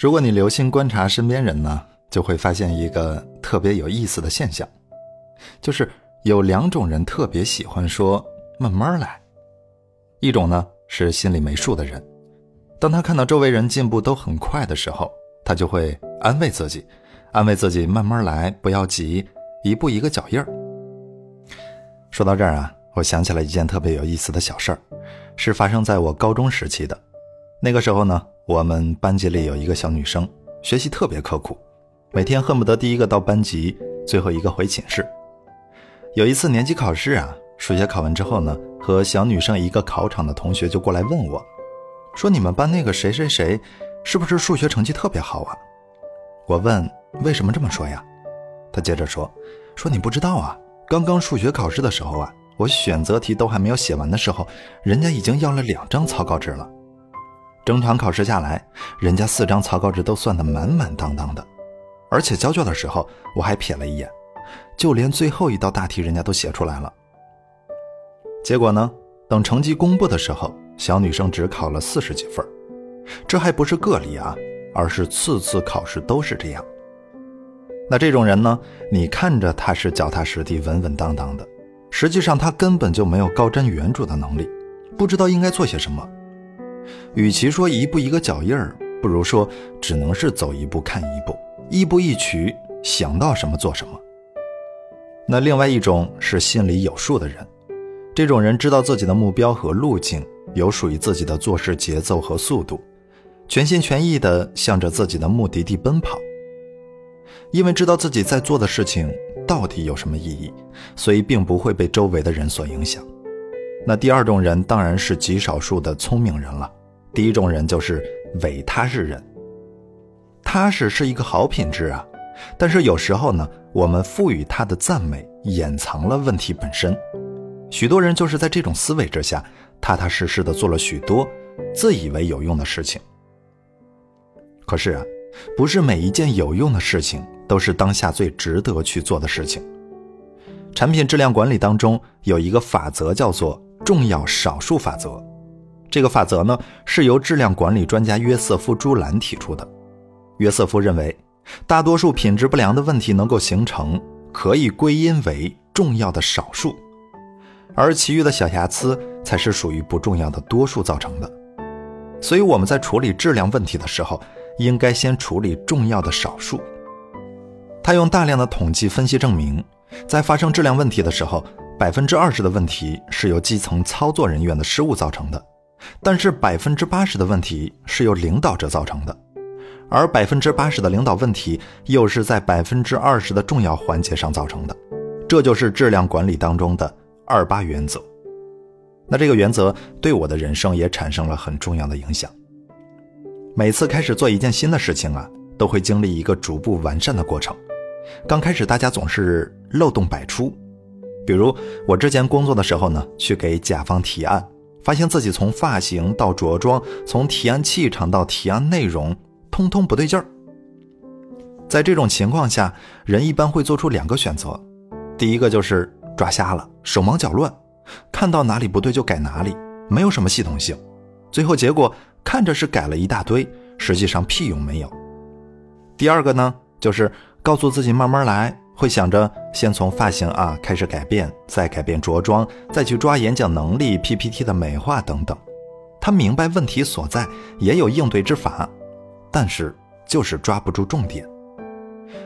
如果你留心观察身边人呢，就会发现一个特别有意思的现象，就是有两种人特别喜欢说“慢慢来”。一种呢是心里没数的人，当他看到周围人进步都很快的时候，他就会安慰自己，安慰自己慢慢来，不要急，一步一个脚印儿。说到这儿啊，我想起了一件特别有意思的小事儿，是发生在我高中时期的。那个时候呢。我们班级里有一个小女生，学习特别刻苦，每天恨不得第一个到班级，最后一个回寝室。有一次年级考试啊，数学考完之后呢，和小女生一个考场的同学就过来问我，说你们班那个谁谁谁，是不是数学成绩特别好啊？我问为什么这么说呀？他接着说，说你不知道啊，刚刚数学考试的时候啊，我选择题都还没有写完的时候，人家已经要了两张草稿纸了。整场考试下来，人家四张草稿纸都算得满满当当的，而且交卷的时候我还瞥了一眼，就连最后一道大题人家都写出来了。结果呢，等成绩公布的时候，小女生只考了四十几分，这还不是个例啊，而是次次考试都是这样。那这种人呢，你看着他是脚踏实地、稳稳当当的，实际上他根本就没有高瞻远瞩的能力，不知道应该做些什么。与其说一步一个脚印儿，不如说只能是走一步看一步，亦步亦趋，想到什么做什么。那另外一种是心里有数的人，这种人知道自己的目标和路径，有属于自己的做事节奏和速度，全心全意地向着自己的目的地奔跑。因为知道自己在做的事情到底有什么意义，所以并不会被周围的人所影响。那第二种人当然是极少数的聪明人了。第一种人就是伪踏实人。踏实是一个好品质啊，但是有时候呢，我们赋予他的赞美掩藏了问题本身。许多人就是在这种思维之下，踏踏实实的做了许多自以为有用的事情。可是啊，不是每一件有用的事情都是当下最值得去做的事情。产品质量管理当中有一个法则叫做重要少数法则。这个法则呢，是由质量管理专家约瑟夫·朱兰提出的。约瑟夫认为，大多数品质不良的问题能够形成，可以归因为重要的少数，而其余的小瑕疵才是属于不重要的多数造成的。所以我们在处理质量问题的时候，应该先处理重要的少数。他用大量的统计分析证明，在发生质量问题的时候，百分之二十的问题是由基层操作人员的失误造成的。但是百分之八十的问题是由领导者造成的，而百分之八十的领导问题又是在百分之二十的重要环节上造成的，这就是质量管理当中的二八原则。那这个原则对我的人生也产生了很重要的影响。每次开始做一件新的事情啊，都会经历一个逐步完善的过程。刚开始大家总是漏洞百出，比如我之前工作的时候呢，去给甲方提案。发现自己从发型到着装，从提案气场到提案内容，通通不对劲儿。在这种情况下，人一般会做出两个选择：第一个就是抓瞎了，手忙脚乱，看到哪里不对就改哪里，没有什么系统性，最后结果看着是改了一大堆，实际上屁用没有。第二个呢，就是告诉自己慢慢来。会想着先从发型啊开始改变，再改变着装，再去抓演讲能力、PPT 的美化等等。他明白问题所在，也有应对之法，但是就是抓不住重点。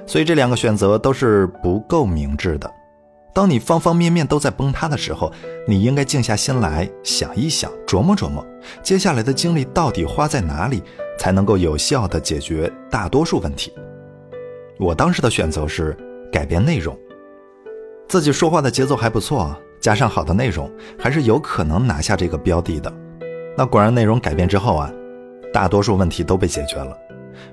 所以这两个选择都是不够明智的。当你方方面面都在崩塌的时候，你应该静下心来想一想，琢磨琢磨，接下来的精力到底花在哪里，才能够有效的解决大多数问题。我当时的选择是。改变内容，自己说话的节奏还不错，加上好的内容，还是有可能拿下这个标的的。那果然，内容改变之后啊，大多数问题都被解决了，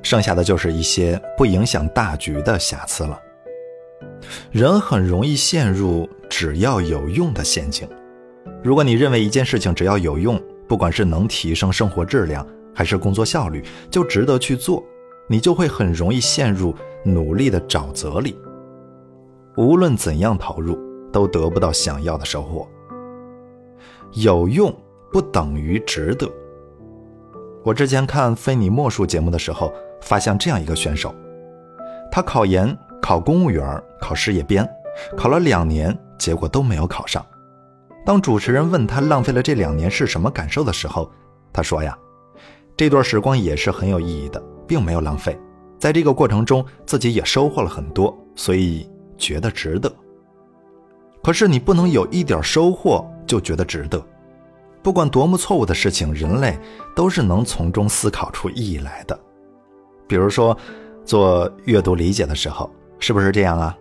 剩下的就是一些不影响大局的瑕疵了。人很容易陷入只要有用的陷阱。如果你认为一件事情只要有用，不管是能提升生活质量还是工作效率，就值得去做，你就会很容易陷入努力的沼泽里。无论怎样投入，都得不到想要的收获。有用不等于值得。我之前看非你莫属节目的时候，发现这样一个选手，他考研、考公务员、考事业编，考了两年，结果都没有考上。当主持人问他浪费了这两年是什么感受的时候，他说呀，这段时光也是很有意义的，并没有浪费，在这个过程中自己也收获了很多，所以觉得值得。可是你不能有一点收获就觉得值得。不管多么错误的事情，人类都是能从中思考出意义来的。比如说，做阅读理解的时候，是不是这样啊？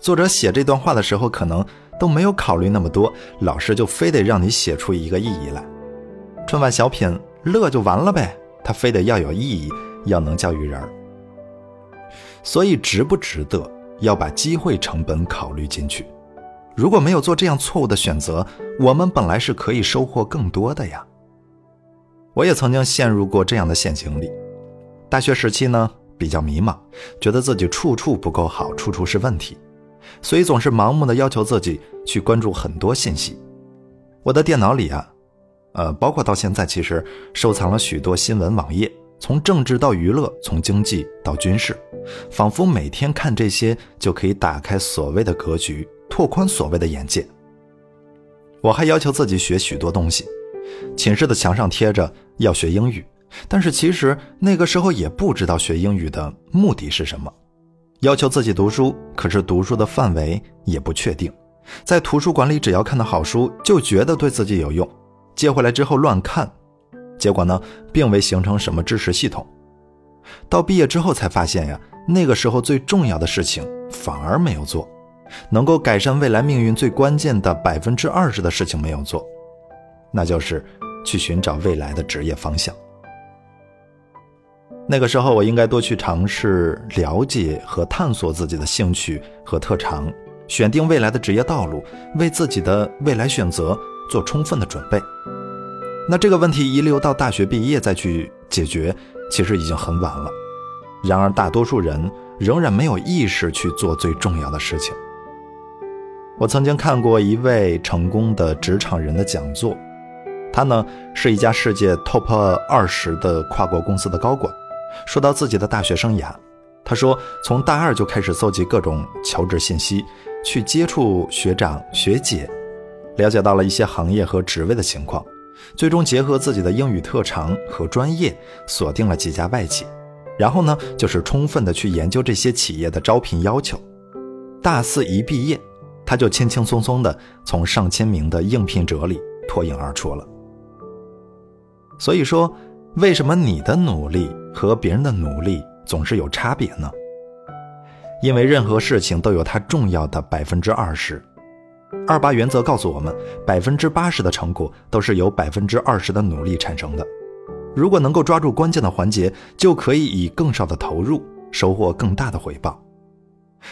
作者写这段话的时候，可能都没有考虑那么多，老师就非得让你写出一个意义来。春晚小品乐就完了呗，他非得要有意义，要能教育人。所以，值不值得，要把机会成本考虑进去。如果没有做这样错误的选择，我们本来是可以收获更多的呀。我也曾经陷入过这样的陷阱里。大学时期呢，比较迷茫，觉得自己处处不够好，处处是问题，所以总是盲目的要求自己去关注很多信息。我的电脑里啊，呃，包括到现在，其实收藏了许多新闻网页，从政治到娱乐，从经济到军事，仿佛每天看这些就可以打开所谓的格局。拓宽所谓的眼界。我还要求自己学许多东西，寝室的墙上贴着要学英语，但是其实那个时候也不知道学英语的目的是什么。要求自己读书，可是读书的范围也不确定。在图书馆里，只要看到好书，就觉得对自己有用，借回来之后乱看，结果呢，并未形成什么知识系统。到毕业之后才发现呀，那个时候最重要的事情反而没有做。能够改善未来命运最关键的百分之二十的事情没有做，那就是去寻找未来的职业方向。那个时候，我应该多去尝试了解和探索自己的兴趣和特长，选定未来的职业道路，为自己的未来选择做充分的准备。那这个问题遗留到大学毕业再去解决，其实已经很晚了。然而，大多数人仍然没有意识去做最重要的事情。我曾经看过一位成功的职场人的讲座，他呢是一家世界 top 二十的跨国公司的高管。说到自己的大学生涯，他说从大二就开始搜集各种求职信息，去接触学长学姐，了解到了一些行业和职位的情况，最终结合自己的英语特长和专业，锁定了几家外企。然后呢，就是充分的去研究这些企业的招聘要求。大四一毕业。他就轻轻松松的从上千名的应聘者里脱颖而出了。所以说，为什么你的努力和别人的努力总是有差别呢？因为任何事情都有它重要的百分之二十。二八原则告诉我们，百分之八十的成果都是由百分之二十的努力产生的。如果能够抓住关键的环节，就可以以更少的投入收获更大的回报。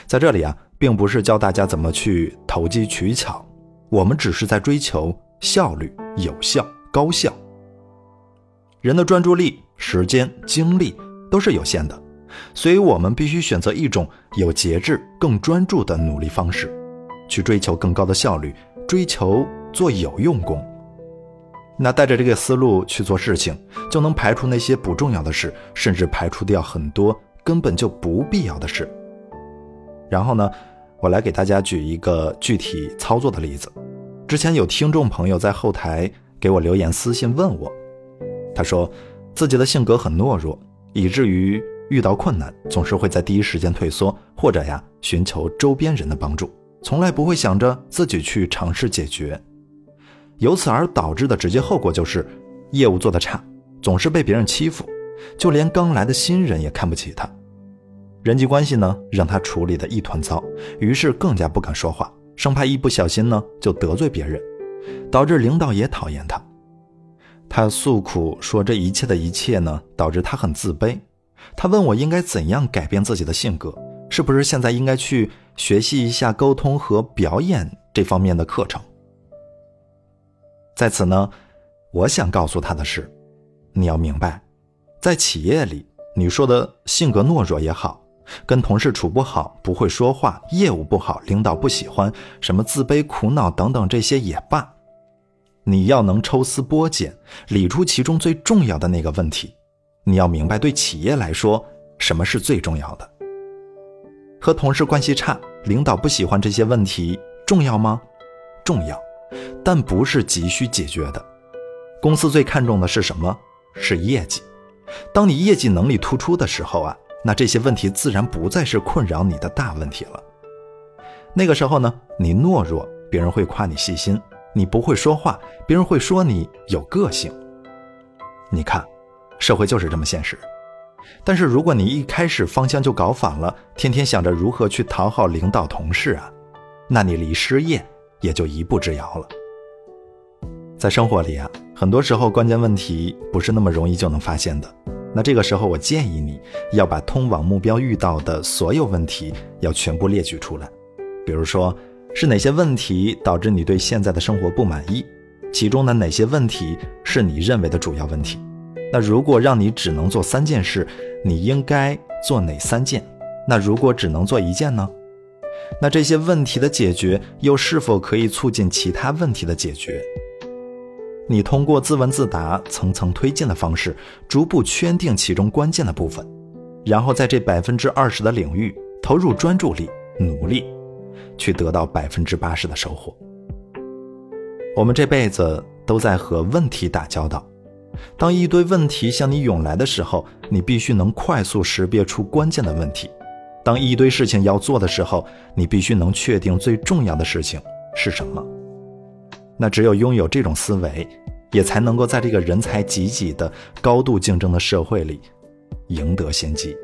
在这里啊。并不是教大家怎么去投机取巧，我们只是在追求效率、有效、高效。人的专注力、时间、精力都是有限的，所以我们必须选择一种有节制、更专注的努力方式，去追求更高的效率，追求做有用功。那带着这个思路去做事情，就能排除那些不重要的事，甚至排除掉很多根本就不必要的事。然后呢，我来给大家举一个具体操作的例子。之前有听众朋友在后台给我留言私信问我，他说自己的性格很懦弱，以至于遇到困难总是会在第一时间退缩，或者呀寻求周边人的帮助，从来不会想着自己去尝试解决。由此而导致的直接后果就是业务做得差，总是被别人欺负，就连刚来的新人也看不起他。人际关系呢，让他处理的一团糟，于是更加不敢说话，生怕一不小心呢就得罪别人，导致领导也讨厌他。他诉苦说，这一切的一切呢，导致他很自卑。他问我应该怎样改变自己的性格，是不是现在应该去学习一下沟通和表演这方面的课程？在此呢，我想告诉他的是，你要明白，在企业里，你说的性格懦弱也好。跟同事处不好，不会说话，业务不好，领导不喜欢，什么自卑、苦恼等等这些也罢，你要能抽丝剥茧，理出其中最重要的那个问题。你要明白，对企业来说，什么是最重要的？和同事关系差，领导不喜欢这些问题，重要吗？重要，但不是急需解决的。公司最看重的是什么？是业绩。当你业绩能力突出的时候啊，那这些问题自然不再是困扰你的大问题了。那个时候呢，你懦弱，别人会夸你细心；你不会说话，别人会说你有个性。你看。社会就是这么现实，但是如果你一开始方向就搞反了，天天想着如何去讨好领导同事啊，那你离失业也就一步之遥了。在生活里啊，很多时候关键问题不是那么容易就能发现的。那这个时候，我建议你要把通往目标遇到的所有问题要全部列举出来，比如说是哪些问题导致你对现在的生活不满意，其中的哪些问题是你认为的主要问题。那如果让你只能做三件事，你应该做哪三件？那如果只能做一件呢？那这些问题的解决又是否可以促进其他问题的解决？你通过自问自答、层层推进的方式，逐步圈定其中关键的部分，然后在这百分之二十的领域投入专注力、努力，去得到百分之八十的收获。我们这辈子都在和问题打交道。当一堆问题向你涌来的时候，你必须能快速识别出关键的问题；当一堆事情要做的时候，你必须能确定最重要的事情是什么。那只有拥有这种思维，也才能够在这个人才济济的高度竞争的社会里赢得先机。